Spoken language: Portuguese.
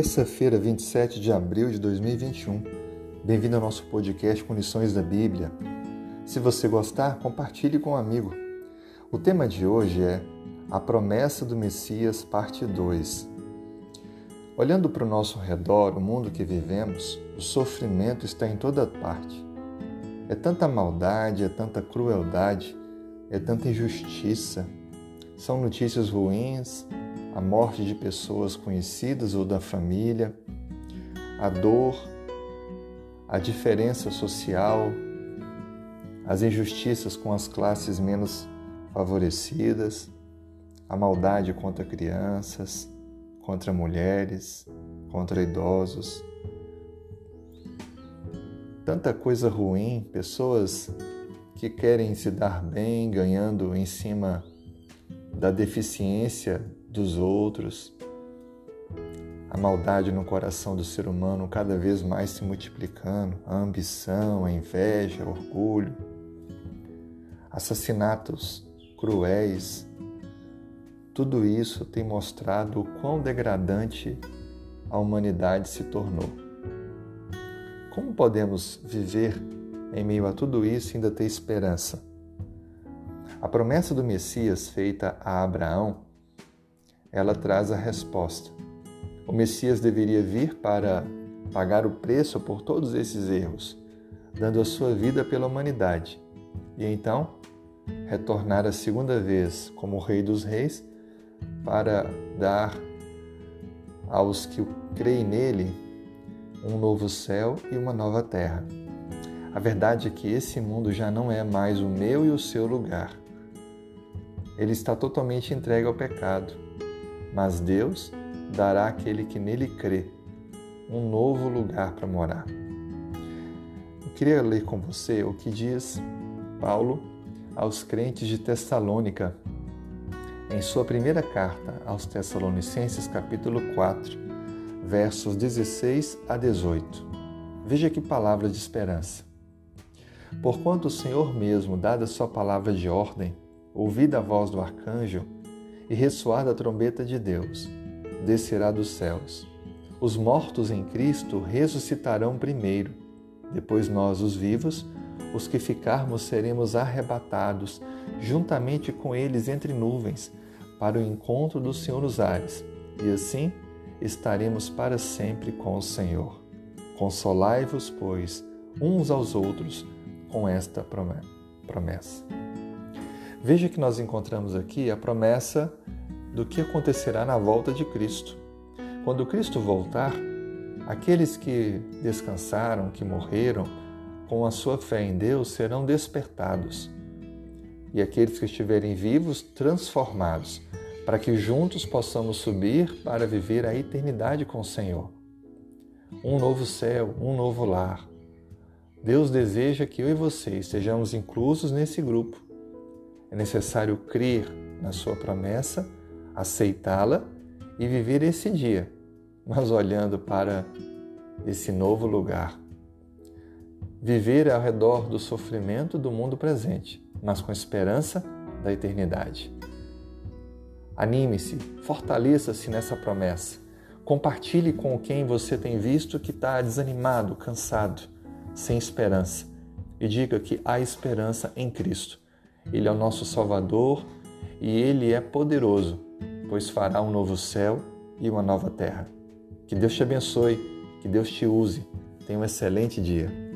terça-feira, 27 de abril de 2021. Bem-vindo ao nosso podcast com lições da Bíblia. Se você gostar, compartilhe com um amigo. O tema de hoje é A Promessa do Messias, parte 2. Olhando para o nosso redor, o mundo que vivemos, o sofrimento está em toda parte. É tanta maldade, é tanta crueldade, é tanta injustiça. São notícias ruins, a morte de pessoas conhecidas ou da família, a dor, a diferença social, as injustiças com as classes menos favorecidas, a maldade contra crianças, contra mulheres, contra idosos. Tanta coisa ruim, pessoas que querem se dar bem, ganhando em cima da deficiência dos outros, a maldade no coração do ser humano cada vez mais se multiplicando, a ambição, a inveja, o orgulho, assassinatos cruéis, tudo isso tem mostrado o quão degradante a humanidade se tornou. Como podemos viver em meio a tudo isso e ainda ter esperança? A promessa do Messias feita a Abraão ela traz a resposta. O Messias deveria vir para pagar o preço por todos esses erros, dando a sua vida pela humanidade, e então retornar a segunda vez como Rei dos Reis para dar aos que creem nele um novo céu e uma nova terra. A verdade é que esse mundo já não é mais o meu e o seu lugar. Ele está totalmente entregue ao pecado mas Deus dará àquele que nele crê um novo lugar para morar. Eu queria ler com você o que diz Paulo aos crentes de Tessalônica, em sua primeira carta aos Tessalonicenses, capítulo 4, versos 16 a 18. Veja que palavra de esperança. Porquanto o Senhor mesmo, dada sua palavra de ordem, ouvida a voz do arcanjo, e ressoar da trombeta de Deus, descerá dos céus. Os mortos em Cristo ressuscitarão primeiro, depois nós, os vivos, os que ficarmos, seremos arrebatados juntamente com eles entre nuvens, para o encontro do Senhor nos ares, e assim estaremos para sempre com o Senhor. Consolai-vos, pois, uns aos outros com esta promessa. Veja que nós encontramos aqui a promessa do que acontecerá na volta de Cristo. Quando Cristo voltar, aqueles que descansaram, que morreram com a sua fé em Deus serão despertados. E aqueles que estiverem vivos, transformados, para que juntos possamos subir para viver a eternidade com o Senhor. Um novo céu, um novo lar. Deus deseja que eu e você estejamos inclusos nesse grupo é necessário crer na sua promessa, aceitá-la e viver esse dia, mas olhando para esse novo lugar. Viver ao redor do sofrimento do mundo presente, mas com esperança da eternidade. Anime-se, fortaleça-se nessa promessa. Compartilhe com quem você tem visto que está desanimado, cansado, sem esperança. E diga que há esperança em Cristo ele é o nosso Salvador e Ele é poderoso, pois fará um novo céu e uma nova terra. Que Deus te abençoe, que Deus te use. Tenha um excelente dia.